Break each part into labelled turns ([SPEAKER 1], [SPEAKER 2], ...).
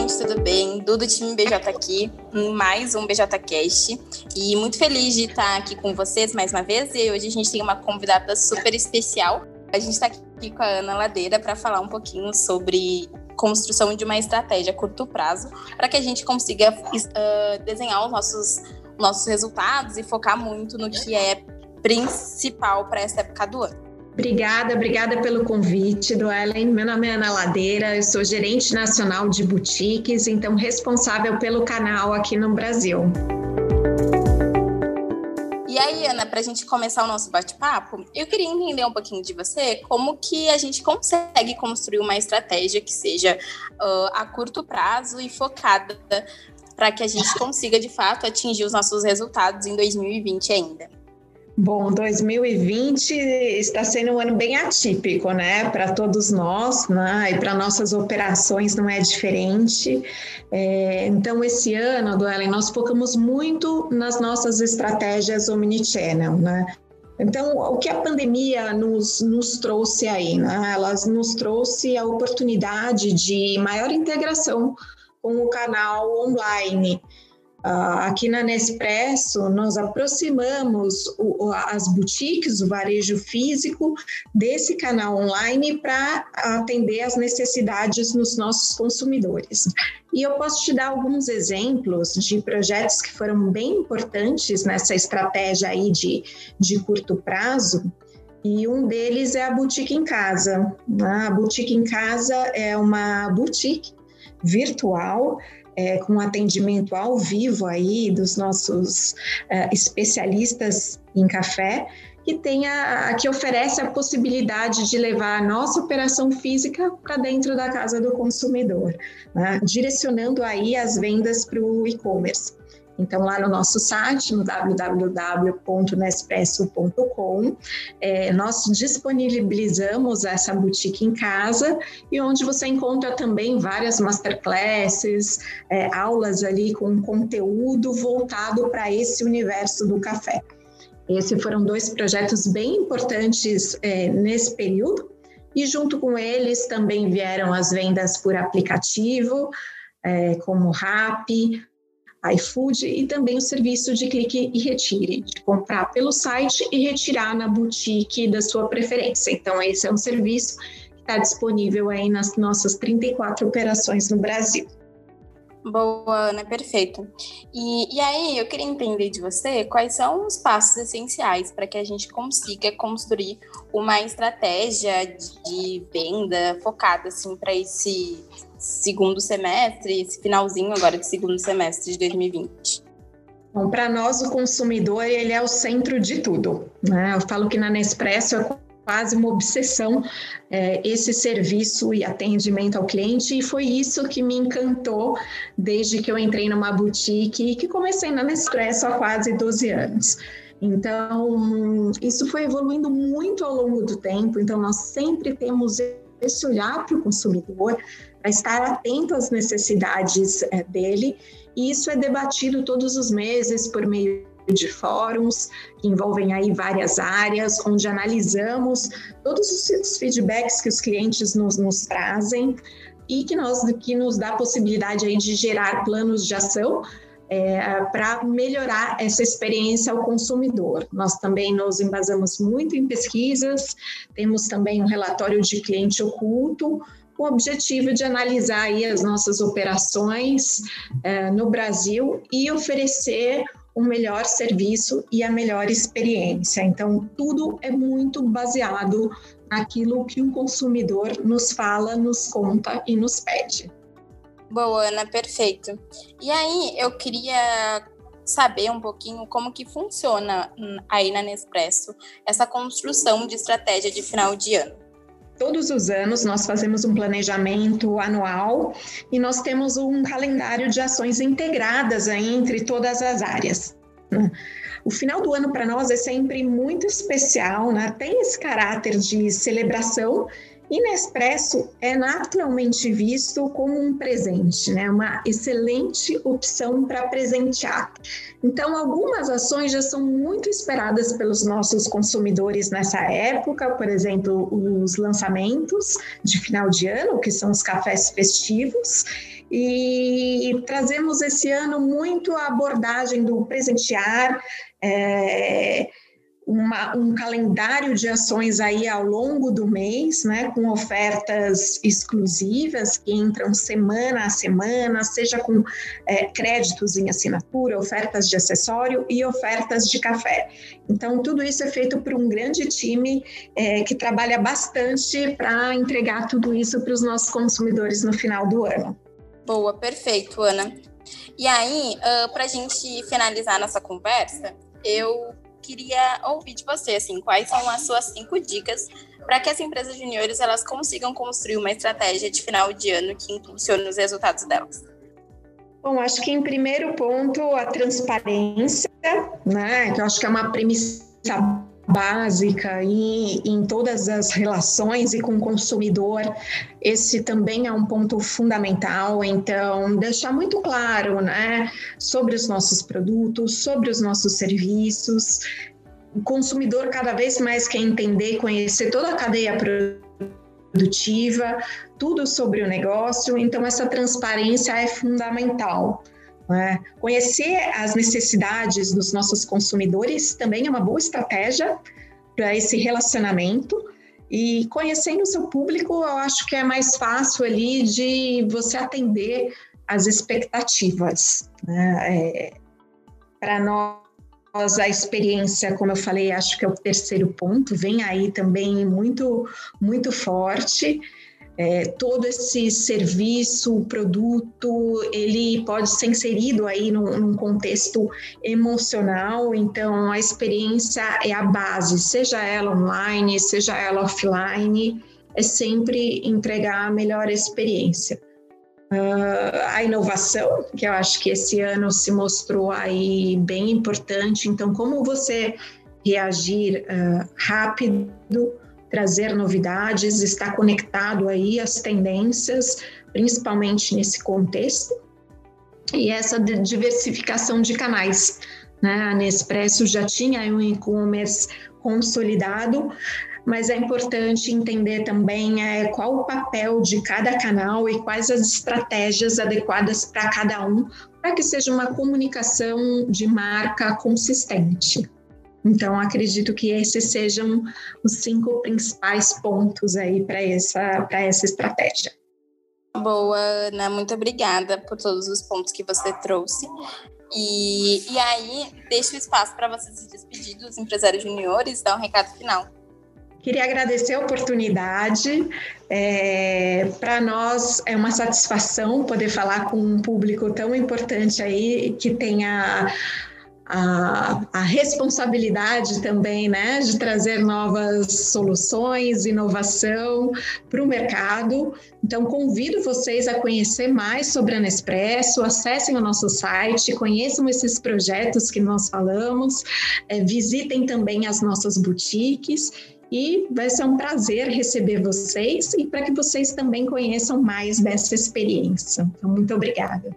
[SPEAKER 1] gente, tudo bem? Dudo time BJ aqui, mais um BJCast. E muito feliz de estar aqui com vocês mais uma vez. E hoje a gente tem uma convidada super especial. A gente está aqui com a Ana Ladeira para falar um pouquinho sobre construção de uma estratégia a curto prazo para que a gente consiga uh, desenhar os nossos, nossos resultados e focar muito no que é principal para essa época do ano.
[SPEAKER 2] Obrigada, obrigada pelo convite, do Ellen. Meu nome é Ana Ladeira, eu sou gerente nacional de boutiques, então responsável pelo canal aqui no Brasil.
[SPEAKER 1] E aí, Ana, para a gente começar o nosso bate-papo, eu queria entender um pouquinho de você como que a gente consegue construir uma estratégia que seja uh, a curto prazo e focada para que a gente consiga, de fato, atingir os nossos resultados em 2020 ainda.
[SPEAKER 2] Bom, 2020 está sendo um ano bem atípico, né, para todos nós, né, e para nossas operações não é diferente. É, então, esse ano, Duelen, nós focamos muito nas nossas estratégias omnichannel, né. Então, o que a pandemia nos, nos trouxe aí, né? Ela nos trouxe a oportunidade de maior integração com o canal online. Uh, aqui na Nespresso, nós aproximamos as boutiques, o varejo físico, desse canal online para atender as necessidades dos nossos consumidores. E eu posso te dar alguns exemplos de projetos que foram bem importantes nessa estratégia aí de, de curto prazo. E um deles é a Boutique em Casa. A Boutique em Casa é uma boutique virtual é, com atendimento ao vivo aí dos nossos é, especialistas em café, que tenha, que oferece a possibilidade de levar a nossa operação física para dentro da casa do consumidor, né? direcionando aí as vendas para o e-commerce. Então, lá no nosso site, no www.nespresso.com, é, nós disponibilizamos essa boutique em casa e onde você encontra também várias masterclasses, é, aulas ali com conteúdo voltado para esse universo do café. Esses foram dois projetos bem importantes é, nesse período. E junto com eles também vieram as vendas por aplicativo, é, como Rappi, iFood e também o serviço de clique e retire, de comprar pelo site e retirar na boutique da sua preferência. Então, esse é um serviço que está disponível aí nas nossas 34 operações no Brasil.
[SPEAKER 1] Boa, Ana, perfeito. E, e aí, eu queria entender de você quais são os passos essenciais para que a gente consiga construir uma estratégia de venda focada assim para esse segundo semestre, esse finalzinho agora de segundo semestre de 2020?
[SPEAKER 2] Bom, para nós o consumidor ele é o centro de tudo. Né? Eu falo que na Nespresso quase uma obsessão é, esse serviço e atendimento ao cliente e foi isso que me encantou desde que eu entrei numa boutique e que comecei na Nespresso há quase 12 anos. Então, isso foi evoluindo muito ao longo do tempo, então nós sempre temos esse olhar para o consumidor, para estar atento às necessidades é, dele, e isso é debatido todos os meses por meio de fóruns que envolvem aí várias áreas, onde analisamos todos os feedbacks que os clientes nos, nos trazem e que, nós, que nos dá a possibilidade aí de gerar planos de ação é, para melhorar essa experiência ao consumidor. Nós também nos embasamos muito em pesquisas, temos também um relatório de cliente oculto, com o objetivo de analisar aí as nossas operações é, no Brasil e oferecer o melhor serviço e a melhor experiência. Então, tudo é muito baseado naquilo que o consumidor nos fala, nos conta e nos pede.
[SPEAKER 1] Boa, Ana, perfeito. E aí, eu queria saber um pouquinho como que funciona aí na Nespresso essa construção de estratégia de final de ano.
[SPEAKER 2] Todos os anos nós fazemos um planejamento anual e nós temos um calendário de ações integradas entre todas as áreas. Né? O final do ano para nós é sempre muito especial, né? tem esse caráter de celebração Nespresso é naturalmente visto como um presente, né? Uma excelente opção para presentear. Então, algumas ações já são muito esperadas pelos nossos consumidores nessa época, por exemplo, os lançamentos de final de ano, que são os cafés festivos, e trazemos esse ano muito a abordagem do presentear. É, uma, um calendário de ações aí ao longo do mês, né, com ofertas exclusivas que entram semana a semana, seja com é, créditos em assinatura, ofertas de acessório e ofertas de café. Então, tudo isso é feito por um grande time é, que trabalha bastante para entregar tudo isso para os nossos consumidores no final do ano.
[SPEAKER 1] Boa, perfeito, Ana. E aí, uh, para a gente finalizar nossa conversa, eu queria ouvir de você, assim, quais são as suas cinco dicas para que as empresas juniores elas consigam construir uma estratégia de final de ano que impulsione os resultados delas?
[SPEAKER 2] Bom, acho que em primeiro ponto a transparência, né? Que eu acho que é uma premissa básica e em todas as relações e com o consumidor, esse também é um ponto fundamental. Então, deixar muito claro, né, sobre os nossos produtos, sobre os nossos serviços. O consumidor cada vez mais quer entender, conhecer toda a cadeia produtiva, tudo sobre o negócio. Então, essa transparência é fundamental. Né? Conhecer as necessidades dos nossos consumidores também é uma boa estratégia para esse relacionamento. E conhecendo o seu público, eu acho que é mais fácil ali de você atender as expectativas. Né? É, para nós, a experiência, como eu falei, acho que é o terceiro ponto, vem aí também muito, muito forte é, todo esse serviço, produto, ele pode ser inserido aí num, num, contexto emocional, então a experiência é a base, seja ela online, seja ela offline, é sempre entregar a melhor experiência. Uh, a inovação, que eu acho que esse ano se mostrou aí bem importante, então como você reagir uh, rápido, trazer novidades, estar conectado aí às tendências, principalmente nesse contexto, e essa diversificação de canais. Né? A Nespresso já tinha um e-commerce consolidado, mas é importante entender também é, qual o papel de cada canal e quais as estratégias adequadas para cada um, para que seja uma comunicação de marca consistente. Então, acredito que esses sejam os cinco principais pontos aí para essa, essa estratégia.
[SPEAKER 1] Boa, Ana, muito obrigada por todos os pontos que você trouxe. E, e aí, deixo o espaço para você se despedir dos empresários juniores, dar um recado final.
[SPEAKER 2] Queria agradecer a oportunidade. É, Para nós é uma satisfação poder falar com um público tão importante aí que tenha a, a, responsabilidade também, né, de trazer novas soluções, inovação para o mercado. Então, convido vocês a conhecer mais sobre a Nespresso, acessem o nosso site, conheçam esses projetos que nós falamos, é, visitem também as nossas boutiques e vai ser um prazer receber vocês e para que vocês também conheçam mais dessa experiência. Então, muito obrigada.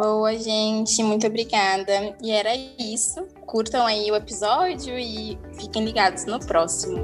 [SPEAKER 1] Boa, gente, muito obrigada. E era isso. Curtam aí o episódio e fiquem ligados no próximo.